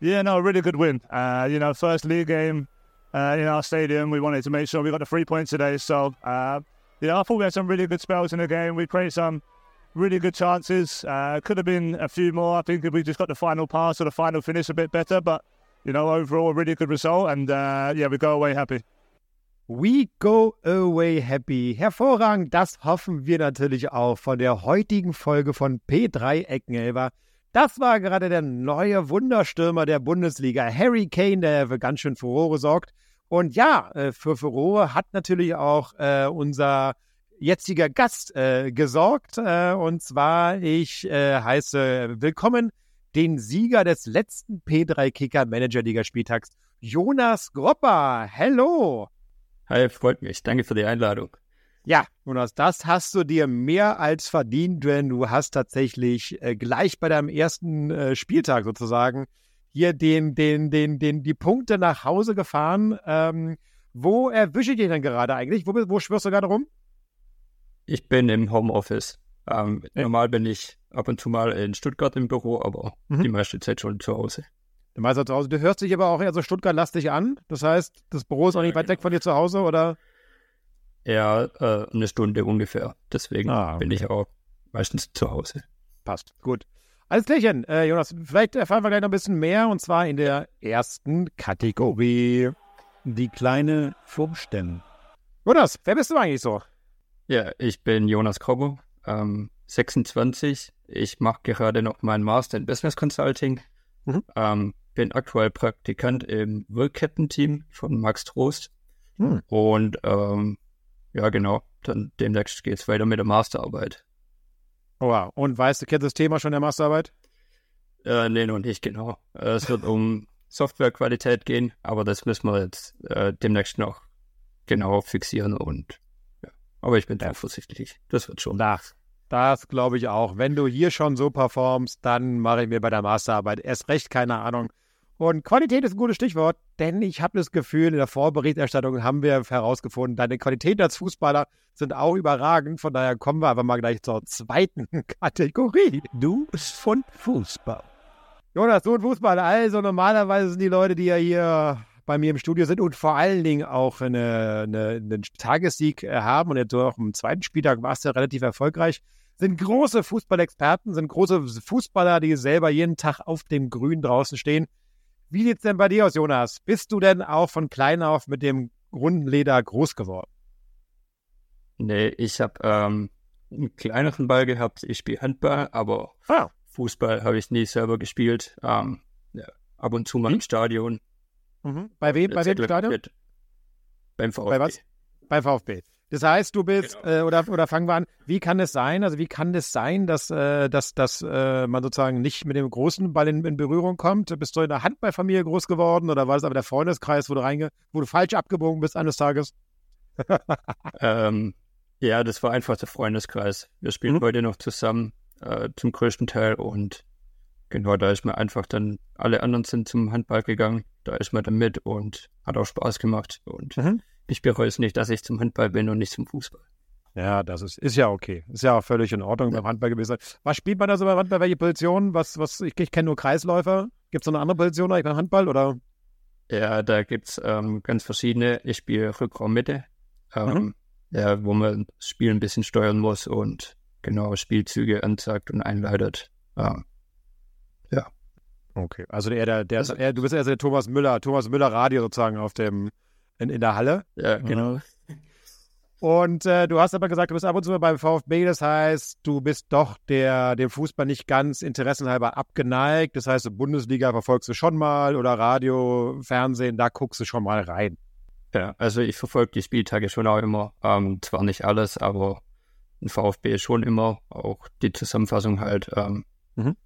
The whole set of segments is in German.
Yeah, no, a really good win. Uh, you know, first league game uh, in our stadium. We wanted to make sure we got the three points today. So, uh, yeah, I thought we had some really good spells in the game. We created some really good chances. Uh, could have been a few more. I think if we just got the final pass or the final finish a bit better. But, you know, overall, a really good result. And, uh, yeah, we go away happy. We go away happy. Hervorragend, das hoffen wir natürlich auch von der heutigen Folge von P3 Eckenelber. Das war gerade der neue Wunderstürmer der Bundesliga, Harry Kane, der für ganz schön Furore sorgt. Und ja, äh, für Furore hat natürlich auch äh, unser jetziger Gast äh, gesorgt. Äh, und zwar, ich äh, heiße willkommen den Sieger des letzten P3 Kicker Manager Liga Spieltags, Jonas Gropper. Hello! Hi, freut mich. Danke für die Einladung. Ja, Jonas, das hast du dir mehr als verdient, denn du hast tatsächlich äh, gleich bei deinem ersten äh, Spieltag sozusagen hier den, den, den, den, die Punkte nach Hause gefahren. Ähm, wo erwische ich dich denn gerade eigentlich? Wo, wo schwörst du gerade rum? Ich bin im Homeoffice. Ähm, ja. Normal bin ich ab und zu mal in Stuttgart im Büro, aber mhm. die meiste Zeit schon zu Hause. Du meinst zu Hause. Du hörst dich aber auch eher so Stuttgart-lastig an. Das heißt, das Büro ist auch nicht weit weg von dir zu Hause, oder? Ja, äh, eine Stunde ungefähr. Deswegen ah, okay. bin ich auch meistens zu Hause. Passt, gut. Alles klärchen, äh, Jonas. Vielleicht erfahren wir gleich noch ein bisschen mehr und zwar in der ersten Kategorie. Die kleine Vorstellung. Jonas, wer bist du eigentlich so? Ja, ich bin Jonas Krobo, ähm, 26. Ich mache gerade noch meinen Master in Business Consulting. Mhm. Ähm, bin aktuell Praktikant im Wirkkettenteam von Max Trost. Mhm. Und ähm, ja, genau. Dann demnächst geht es weiter mit der Masterarbeit. Oh, wow. Und weißt du, kennst das Thema schon der Masterarbeit? Äh, nee, noch nicht genau. Äh, es wird um Softwarequalität gehen, aber das müssen wir jetzt äh, demnächst noch genau fixieren und ja. Aber ich bin ja. zuversichtlich. Das wird schon. Ach, das glaube ich auch. Wenn du hier schon so performst, dann mache ich mir bei der Masterarbeit erst recht keine Ahnung, und Qualität ist ein gutes Stichwort, denn ich habe das Gefühl, in der Vorberichterstattung haben wir herausgefunden, deine Qualitäten als Fußballer sind auch überragend. Von daher kommen wir aber mal gleich zur zweiten Kategorie. Du von Fußball. Jonas, du und Fußball. Also normalerweise sind die Leute, die ja hier bei mir im Studio sind und vor allen Dingen auch eine, eine, einen Tagessieg äh, haben und jetzt auch im zweiten Spieltag warst du relativ erfolgreich, sind große Fußballexperten, sind große Fußballer, die selber jeden Tag auf dem Grün draußen stehen. Wie sieht's denn bei dir aus, Jonas? Bist du denn auch von klein auf mit dem runden Leder groß geworden? Nee, ich habe ähm, einen kleineren Ball gehabt. Ich spiele Handball, aber ah. Fußball habe ich nie selber gespielt. Ähm, ja, ab und zu mal hm? im Stadion. Mhm. Bei wem? Bei wem Stadion? Mit, beim VfB. Bei was? Beim VfB. Das heißt, du bist, genau. äh, oder, oder fangen wir an, wie kann es sein, also wie kann es sein, dass, äh, dass, dass äh, man sozusagen nicht mit dem großen Ball in, in, Berührung kommt? Bist du in der Handballfamilie groß geworden oder war das aber der Freundeskreis, wo du, reinge wo du falsch abgebogen bist eines Tages? ähm, ja, das war einfach der Freundeskreis. Wir spielen mhm. heute noch zusammen äh, zum größten Teil und genau, da ist mir einfach dann, alle anderen sind zum Handball gegangen, da ist man dann mit und hat auch Spaß gemacht und mhm ich bereue es nicht, dass ich zum Handball bin und nicht zum Fußball. Ja, das ist, ist ja okay. Ist ja auch völlig in Ordnung ja. beim Handball gewesen. Was spielt man da so beim Handball? Welche Position? Was, was, ich, ich kenne nur Kreisläufer. Gibt es noch eine andere Position eigentlich beim Handball oder? Ja, da gibt es ähm, ganz verschiedene. Ich spiele Rückraummitte, ähm, mhm. ja, wo man das Spiel ein bisschen steuern muss und genau Spielzüge anzeigt und einleitet. Ähm, ja. Okay, also eher der, der, also, eher, du bist eher der Thomas Müller, Thomas Müller Radio sozusagen auf dem in, in der Halle. Ja, genau. Und äh, du hast aber gesagt, du bist ab und zu beim VfB, das heißt, du bist doch der, dem Fußball nicht ganz interessenhalber abgeneigt. Das heißt, Bundesliga verfolgst du schon mal oder Radio, Fernsehen, da guckst du schon mal rein. Ja, also ich verfolge die Spieltage schon auch immer. Ähm, zwar nicht alles, aber ein VfB schon immer. Auch die Zusammenfassung halt. Ähm, mhm.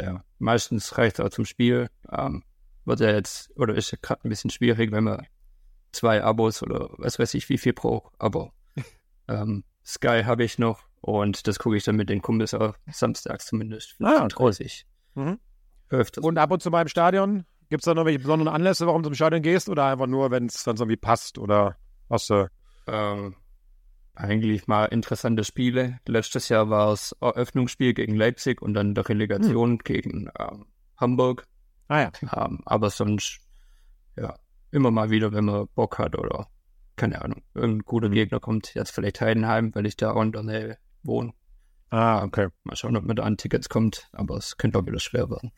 Ja, meistens reicht es auch zum Spiel. Ähm, wird ja jetzt, oder ist ja gerade ein bisschen schwierig, wenn man zwei Abos oder was weiß ich wie viel pro Abo. ähm, Sky habe ich noch und das gucke ich dann mit den Kumpels auch samstags zumindest. Ah, okay. Mhm. Und ab und zu mal im Stadion? Gibt es da noch welche besonderen Anlässe, warum du zum Stadion gehst oder einfach nur, wenn es dann so irgendwie passt oder was? du? Ähm, eigentlich mal interessante Spiele. Letztes Jahr war es Eröffnungsspiel gegen Leipzig und dann der Relegation hm. gegen ähm, Hamburg. Ah ja. Ähm, aber sonst, ja, immer mal wieder, wenn man Bock hat oder keine Ahnung, irgendein guter mhm. Gegner kommt, jetzt vielleicht Heidenheim, weil ich da auch in der Nähe wohne. Ah, okay. Mal schauen, ob man da an Tickets kommt, aber es könnte auch wieder schwer werden.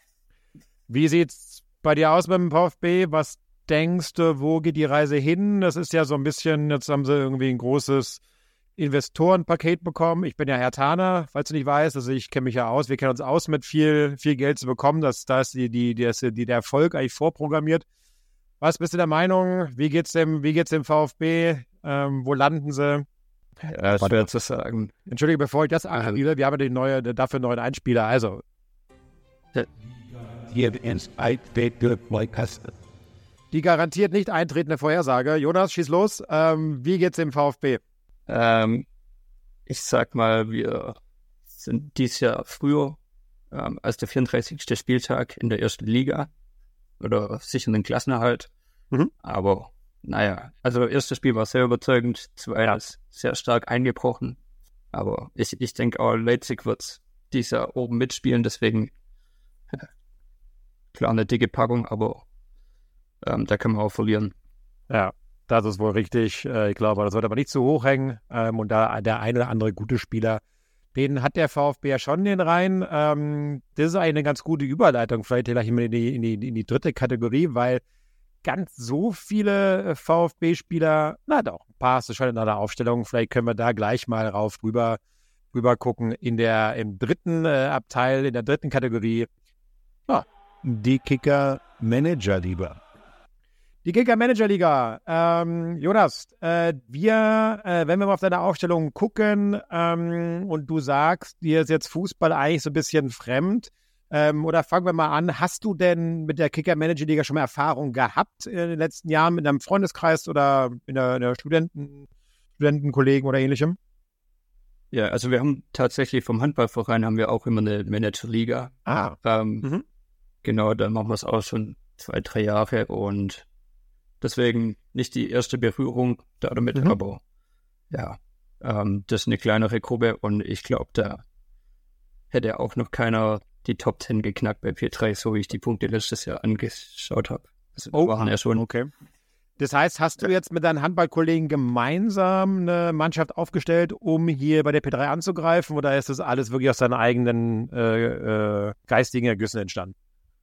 Wie sieht's bei dir aus beim VfB? Was denkst du, wo geht die Reise hin? Das ist ja so ein bisschen, jetzt haben sie irgendwie ein großes Investorenpaket bekommen. Ich bin ja Herr Taner, falls du nicht weißt. Also ich kenne mich ja aus. Wir kennen uns aus, mit viel, viel Geld zu bekommen. Das, da ist die, die, die, die, der Erfolg eigentlich vorprogrammiert. Was bist du der Meinung? Wie geht's dem, wie geht's dem VfB? Ähm, wo landen sie? Ja, schwer zu sagen. Entschuldige, bevor ich das anspiele, wir haben ja den neue, dafür neuen Einspieler. Also. Die garantiert nicht eintretende Vorhersage. Jonas, schieß los. Ähm, wie geht's dem VfB? Ähm, ich sag mal, wir sind dieses Jahr früher ähm, als der 34. Spieltag in der ersten Liga oder sichern den Klassenerhalt. Mhm. Aber naja, also das erste Spiel war sehr überzeugend, zweites sehr stark eingebrochen. Aber ich, ich denke auch, Leipzig wird dieser oben mitspielen, deswegen ja, klar eine dicke Packung, aber ähm, da kann man auch verlieren. Ja, das ist wohl richtig. Äh, ich glaube, das wird aber nicht zu hoch hängen. Ähm, und da der eine oder andere gute Spieler, den hat der VfB ja schon den Reihen. Ähm, das ist eine ganz gute Überleitung, vielleicht gleich in die, in die, in die dritte Kategorie, weil ganz so viele äh, VfB-Spieler, na doch, ein paar hast du schon in einer Aufstellung. Vielleicht können wir da gleich mal rauf rüber, rüber gucken. In der, im dritten äh, Abteil, in der dritten Kategorie. Ah, die Kicker-Manager-Liga. Die Kicker-Manager-Liga. Ähm, Jonas, äh, wir, äh, wenn wir mal auf deine Aufstellung gucken ähm, und du sagst, dir ist jetzt Fußball eigentlich so ein bisschen fremd, ähm, oder fangen wir mal an, hast du denn mit der Kicker-Manager-Liga schon mal Erfahrung gehabt in den letzten Jahren mit einem Freundeskreis oder in der, in der Studenten, Studentenkollegen oder ähnlichem? Ja, also wir haben tatsächlich vom Handballverein haben wir auch immer eine Manager-Liga. Ah. Ähm, mhm. Genau, da machen wir es auch schon zwei, drei Jahre und Deswegen nicht die erste Berührung damit, mhm. aber ja, ähm, das ist eine kleinere Gruppe und ich glaube, da hätte auch noch keiner die Top 10 geknackt bei P3, so wie ich die Punkte letztes Jahr angeschaut habe. Also oh, waren ja schon. Okay. Das heißt, hast du jetzt mit deinen Handballkollegen gemeinsam eine Mannschaft aufgestellt, um hier bei der P3 anzugreifen, oder ist das alles wirklich aus deinen eigenen äh, äh, geistigen Ergüssen entstanden?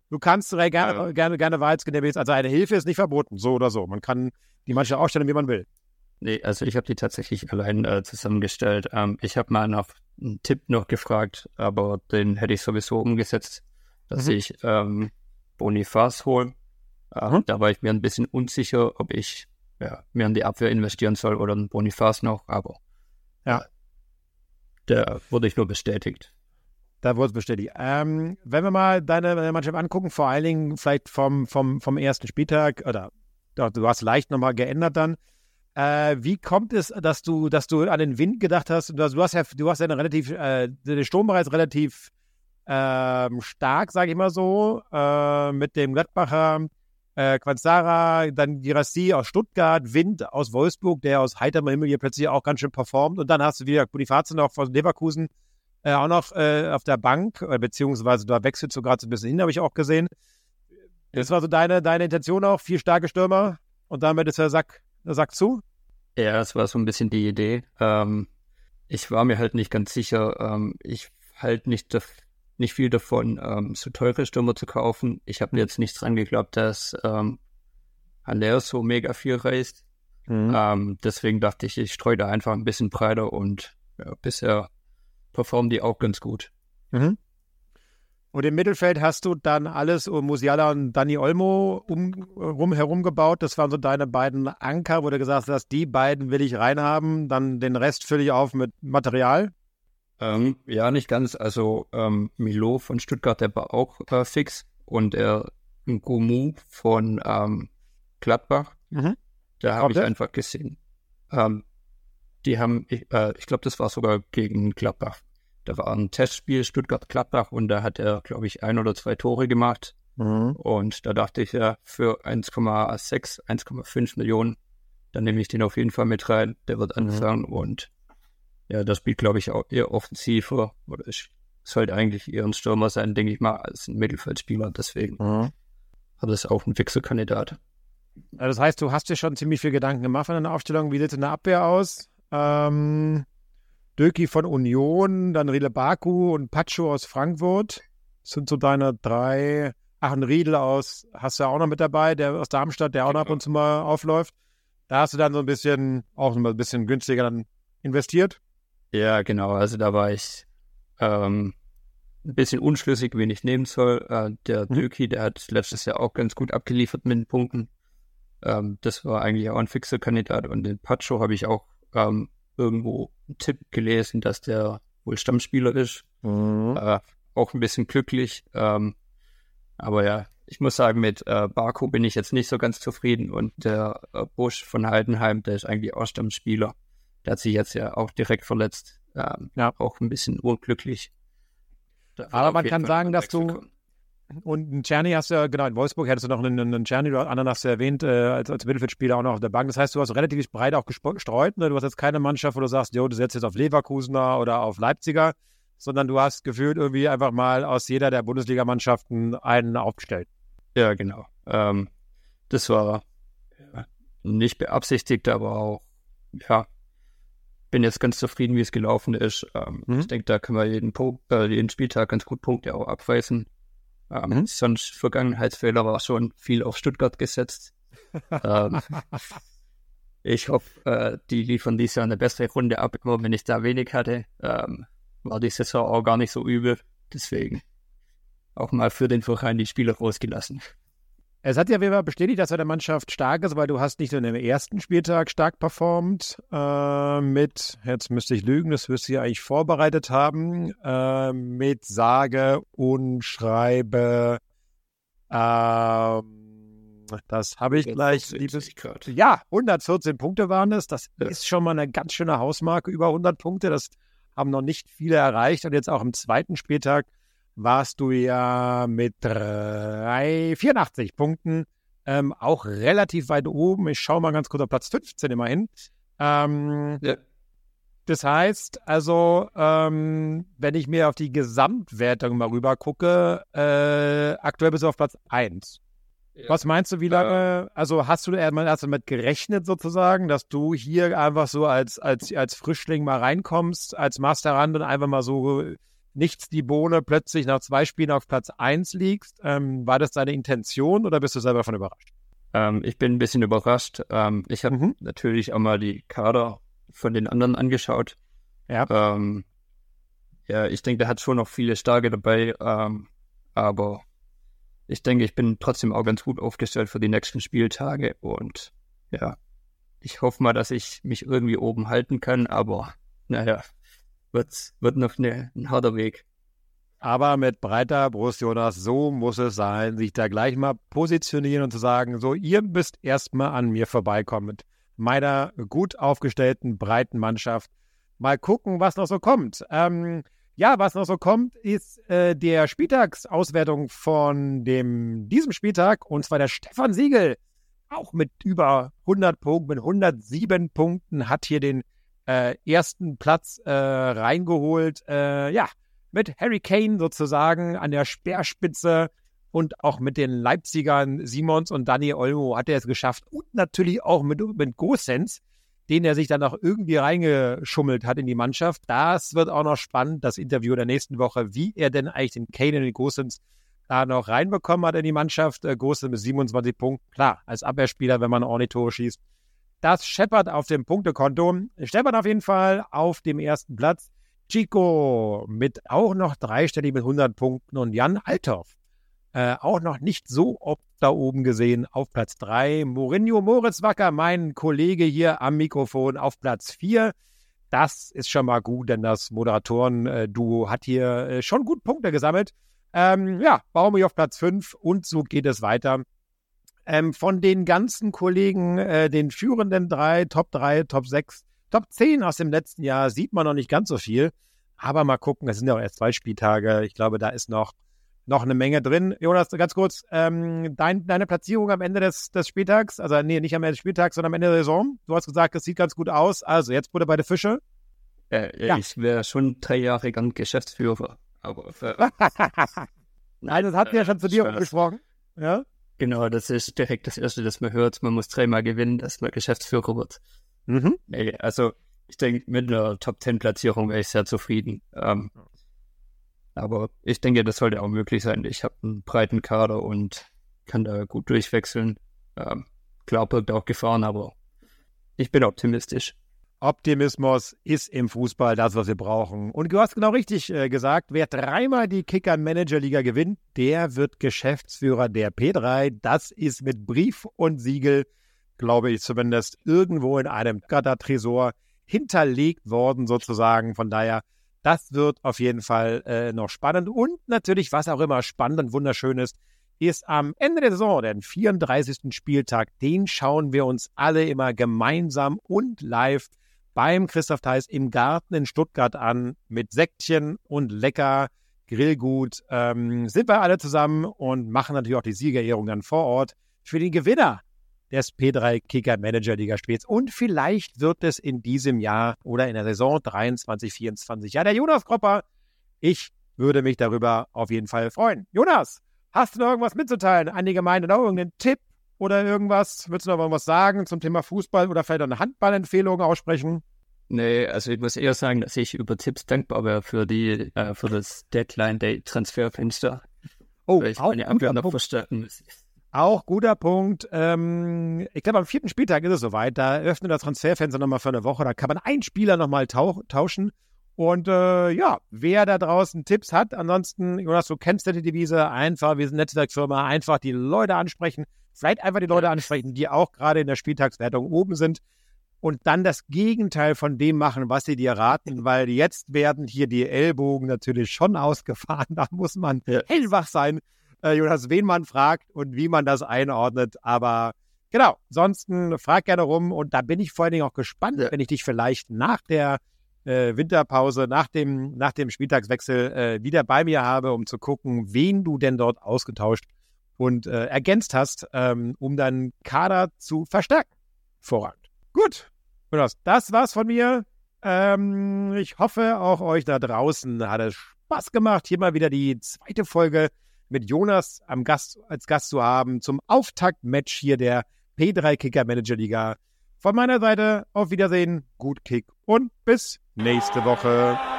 Du kannst gerne, ja. gerne, gerne Wahrheitsgemäß, also eine Hilfe ist nicht verboten, so oder so. Man kann die manche aufstellen, wie man will. Nee, also ich habe die tatsächlich allein äh, zusammengestellt. Ähm, ich habe mal nach einen Tipp noch gefragt, aber den hätte ich sowieso umgesetzt, dass mhm. ich ähm, Bonifaz hole. Äh, mhm. Da war ich mir ein bisschen unsicher, ob ich ja, mehr in die Abwehr investieren soll oder einen Bonifaz noch, aber ja, der wurde ich nur bestätigt. Da wurde es bestätigt. Ähm, wenn wir mal deine Mannschaft angucken, vor allen Dingen vielleicht vom, vom, vom ersten Spieltag, oder du hast leicht nochmal geändert dann. Äh, wie kommt es, dass du, dass du an den Wind gedacht hast? Du hast, du hast ja, du hast ja eine relativ, äh, den Sturm bereits relativ äh, stark, sage ich mal so, äh, mit dem Gladbacher, äh, Quanzara, dann Girassi aus Stuttgart, Wind aus Wolfsburg, der aus heiterem Himmel hier plötzlich auch ganz schön performt. Und dann hast du wieder Boniface noch von Leverkusen, äh, auch noch äh, auf der Bank, äh, beziehungsweise da wechselt so gerade so ein bisschen hin, habe ich auch gesehen. Das war so deine, deine Intention auch, vier starke Stürmer und damit ist der Sack, der Sack zu? Ja, das war so ein bisschen die Idee. Ähm, ich war mir halt nicht ganz sicher. Ähm, ich halte nicht, nicht viel davon, ähm, so teure Stürmer zu kaufen. Ich habe jetzt nicht dran geglaubt, dass ähm, Haller so mega viel reißt. Mhm. Ähm, deswegen dachte ich, ich streue da einfach ein bisschen breiter und ja, bisher performen die auch ganz gut. Mhm. Und im Mittelfeld hast du dann alles um Musiala und Dani Olmo um, rum, herum gebaut. Das waren so deine beiden Anker, wo du gesagt hast, die beiden will ich reinhaben. Dann den Rest fülle ich auf mit Material. Ähm, ja, nicht ganz. Also ähm, Milo von Stuttgart, der war auch äh, fix. Und er Gumu von ähm, Gladbach, mhm. da habe ich einfach gesehen. Ähm, die haben, ich, äh, ich glaube, das war sogar gegen Gladbach. Da war ein Testspiel Stuttgart-Gladbach und da hat er, glaube ich, ein oder zwei Tore gemacht. Mhm. Und da dachte ich ja, für 1,6, 1,5 Millionen, dann nehme ich den auf jeden Fall mit rein. Der wird mhm. anfangen mhm. und ja, das spielt, glaube ich, auch eher offensiver. Oder ich sollte eigentlich eher ein Stürmer sein, denke ich mal, als ein Mittelfeldspieler. Deswegen. Mhm. das auch ein Wechselkandidat. Das heißt, du hast dir schon ziemlich viel Gedanken gemacht von deiner Aufstellung. Wie sieht es in der Abwehr aus? Ähm, Döki von Union, dann Riedle Baku und Pacho aus Frankfurt. Das sind so deine drei. Ach, ein Riedel aus, hast du ja auch noch mit dabei, der aus Darmstadt, der auch noch ab und zu mal aufläuft. Da hast du dann so ein bisschen, auch ein bisschen günstiger dann investiert. Ja, genau. Also da war ich ähm, ein bisschen unschlüssig, wen ich nehmen soll. Äh, der mhm. Döki, der hat letztes Jahr auch ganz gut abgeliefert mit den Punkten. Ähm, das war eigentlich auch ein fixer Kandidat. Und den Pacho habe ich auch ähm, irgendwo einen Tipp gelesen, dass der wohl Stammspieler ist. Mhm. Äh, auch ein bisschen glücklich. Ähm, aber ja, ich muss sagen, mit äh, Barco bin ich jetzt nicht so ganz zufrieden. Und der äh, Busch von Heidenheim, der ist eigentlich auch Stammspieler. Der hat sich jetzt ja auch direkt verletzt. Ähm, ja. Auch ein bisschen unglücklich. Aber man kann sagen, dass du. Und einen Czerny hast du ja, genau, in Wolfsburg hättest du noch einen, einen Czerny, du anderen hast du erwähnt, äh, als, als Mittelfeldspieler auch noch auf der Bank. Das heißt, du hast relativ breit auch gestreut. Ne? Du hast jetzt keine Mannschaft, wo du sagst, jo, du setzt jetzt auf Leverkusener oder auf Leipziger, sondern du hast gefühlt irgendwie einfach mal aus jeder der Bundesligamannschaften einen aufgestellt. Ja, genau. Ähm, das war nicht beabsichtigt, aber auch, ja, bin jetzt ganz zufrieden, wie es gelaufen ist. Ähm, mhm. Ich denke, da können wir jeden, Punkt, äh, jeden Spieltag ganz gut Punkte auch abweisen. Ähm, mhm. Sonst Vergangenheitsfehler war schon viel auf Stuttgart gesetzt. ähm, ich hoffe, äh, die liefern dieses Jahr eine bessere Runde ab, immer wenn ich da wenig hatte. Ähm, war die Saison auch gar nicht so übel. Deswegen auch mal für den Verein die Spieler rausgelassen. Es hat ja wieder bestätigt, dass deine Mannschaft stark ist, weil du hast nicht nur im ersten Spieltag stark performt äh, mit, jetzt müsste ich lügen, das wirst du ja eigentlich vorbereitet haben, äh, mit sage und schreibe, äh, das habe ich gleich, liebes, ja, 114 Punkte waren es, das ja. ist schon mal eine ganz schöne Hausmarke, über 100 Punkte, das haben noch nicht viele erreicht. Und jetzt auch im zweiten Spieltag warst du ja mit 3, 84 Punkten ähm, auch relativ weit oben. Ich schaue mal ganz kurz auf Platz 15 immerhin. Ähm, ja. Das heißt, also, ähm, wenn ich mir auf die Gesamtwertung mal rüber gucke, äh, aktuell bist du auf Platz 1. Ja. Was meinst du, wie lange, also hast du erstmal erst damit gerechnet sozusagen, dass du hier einfach so als, als, als Frischling mal reinkommst, als Masterrand und einfach mal so nichts die Bohne plötzlich nach zwei Spielen auf Platz 1 liegst. Ähm, war das deine Intention oder bist du selber davon überrascht? Ähm, ich bin ein bisschen überrascht. Ähm, ich habe mhm. natürlich auch mal die Kader von den anderen angeschaut. Ja. Ähm, ja, ich denke, der hat schon noch viele Starke dabei, ähm, aber ich denke, ich bin trotzdem auch ganz gut aufgestellt für die nächsten Spieltage und ja, ich hoffe mal, dass ich mich irgendwie oben halten kann, aber naja, wird, wird noch eine, ein harter Weg. Aber mit breiter Brust, Jonas, so muss es sein, sich da gleich mal positionieren und zu sagen, so, ihr müsst erstmal an mir vorbeikommen mit meiner gut aufgestellten, breiten Mannschaft. Mal gucken, was noch so kommt. Ähm, ja, was noch so kommt, ist äh, der Spieltagsauswertung von dem, diesem Spieltag, und zwar der Stefan Siegel. Auch mit über 100 Punkten, mit 107 Punkten, hat hier den äh, ersten Platz äh, reingeholt. Äh, ja, mit Harry Kane sozusagen an der Speerspitze und auch mit den Leipzigern Simons und Dani Olmo hat er es geschafft. Und natürlich auch mit, mit Gosens, den er sich dann auch irgendwie reingeschummelt hat in die Mannschaft. Das wird auch noch spannend, das Interview der nächsten Woche, wie er denn eigentlich den Kane und den Gosens da noch reinbekommen hat in die Mannschaft. Äh, Gosens mit 27 Punkten. Klar, als Abwehrspieler, wenn man ordentlich Tore schießt, das scheppert auf dem Punktekonto. Scheppert auf jeden Fall auf dem ersten Platz. Chico mit auch noch dreistellig mit 100 Punkten und Jan Althoff äh, auch noch nicht so oft da oben gesehen auf Platz 3. Mourinho Moritz Wacker, mein Kollege hier am Mikrofon auf Platz 4. Das ist schon mal gut, denn das Moderatoren-Duo hat hier äh, schon gut Punkte gesammelt. Ähm, ja, Baumi auf Platz 5 und so geht es weiter ähm, von den ganzen Kollegen, äh, den führenden drei, Top 3, Top 6, Top 10 aus dem letzten Jahr sieht man noch nicht ganz so viel. Aber mal gucken, es sind ja auch erst zwei Spieltage. Ich glaube, da ist noch, noch eine Menge drin. Jonas, ganz kurz, ähm, dein, deine Platzierung am Ende des, des Spieltags, also nee, nicht am Ende des Spieltags, sondern am Ende der Saison. Du hast gesagt, es sieht ganz gut aus. Also jetzt wurde bei der Fische. Äh, ja. Ich wäre schon drei Jahre lang Geschäftsführer. Aber äh, Nein, das hatten wir ja schon zu dir besprochen. Ja? Genau, das ist direkt das Erste, das man hört. Man muss dreimal gewinnen, dass man Geschäftsführer wird. Mhm. Also ich denke, mit einer Top-10-Platzierung wäre ich sehr zufrieden. Ähm, aber ich denke, das sollte auch möglich sein. Ich habe einen breiten Kader und kann da gut durchwechseln. Ähm, klar birgt auch Gefahren, aber ich bin optimistisch. Optimismus ist im Fußball das, was wir brauchen. Und du hast genau richtig äh, gesagt, wer dreimal die Kicker-Manager-Liga gewinnt, der wird Geschäftsführer der P3. Das ist mit Brief und Siegel, glaube ich zumindest, irgendwo in einem Gattertresor hinterlegt worden sozusagen. Von daher, das wird auf jeden Fall äh, noch spannend. Und natürlich, was auch immer spannend und wunderschön ist, ist am Ende der Saison, den 34. Spieltag, den schauen wir uns alle immer gemeinsam und live beim Christoph Theis im Garten in Stuttgart an mit Säckchen und lecker Grillgut. Ähm, sind wir alle zusammen und machen natürlich auch die Siegerehrung dann vor Ort für den Gewinner des P3 Kicker Manager Liga Spiels. Und vielleicht wird es in diesem Jahr oder in der Saison 23, 24 ja der Jonas Kropper. Ich würde mich darüber auf jeden Fall freuen. Jonas, hast du noch irgendwas mitzuteilen an die Gemeinde? Noch irgendeinen Tipp, oder irgendwas? Würdest du noch irgendwas sagen zum Thema Fußball oder vielleicht eine Handballempfehlung aussprechen? Nee, also ich muss eher sagen, dass ich über Tipps dankbar wäre für die, äh, für das Deadline Day Transferfenster. Oh, ich auch meine Abwehr noch verstärken muss. Auch guter Punkt. Ähm, ich glaube, am vierten Spieltag ist es soweit. Da öffnet das Transferfenster nochmal für eine Woche. Da kann man einen Spieler nochmal tau tauschen. Und äh, ja, wer da draußen Tipps hat, ansonsten, Jonas, du kennst ja die Devise, einfach, wir sind Netzwerkfirma, einfach die Leute ansprechen, vielleicht einfach die Leute ansprechen, die auch gerade in der Spieltagswertung oben sind und dann das Gegenteil von dem machen, was sie dir raten, weil jetzt werden hier die Ellbogen natürlich schon ausgefahren. Da muss man ja. hellwach sein, äh, Jonas, wen man fragt und wie man das einordnet. Aber genau, ansonsten frag gerne rum und da bin ich vor allen Dingen auch gespannt, ja. wenn ich dich vielleicht nach der äh, Winterpause, nach dem, nach dem Spieltagswechsel äh, wieder bei mir habe, um zu gucken, wen du denn dort ausgetauscht und äh, ergänzt hast, ähm, um deinen Kader zu verstärken. Vorrangig. Gut, das war's von mir. Ähm, ich hoffe, auch euch da draußen hat es Spaß gemacht, hier mal wieder die zweite Folge mit Jonas am Gast, als Gast zu haben zum Auftaktmatch hier der P3 Kicker Manager Liga. Von meiner Seite auf Wiedersehen, gut Kick und bis nächste Woche.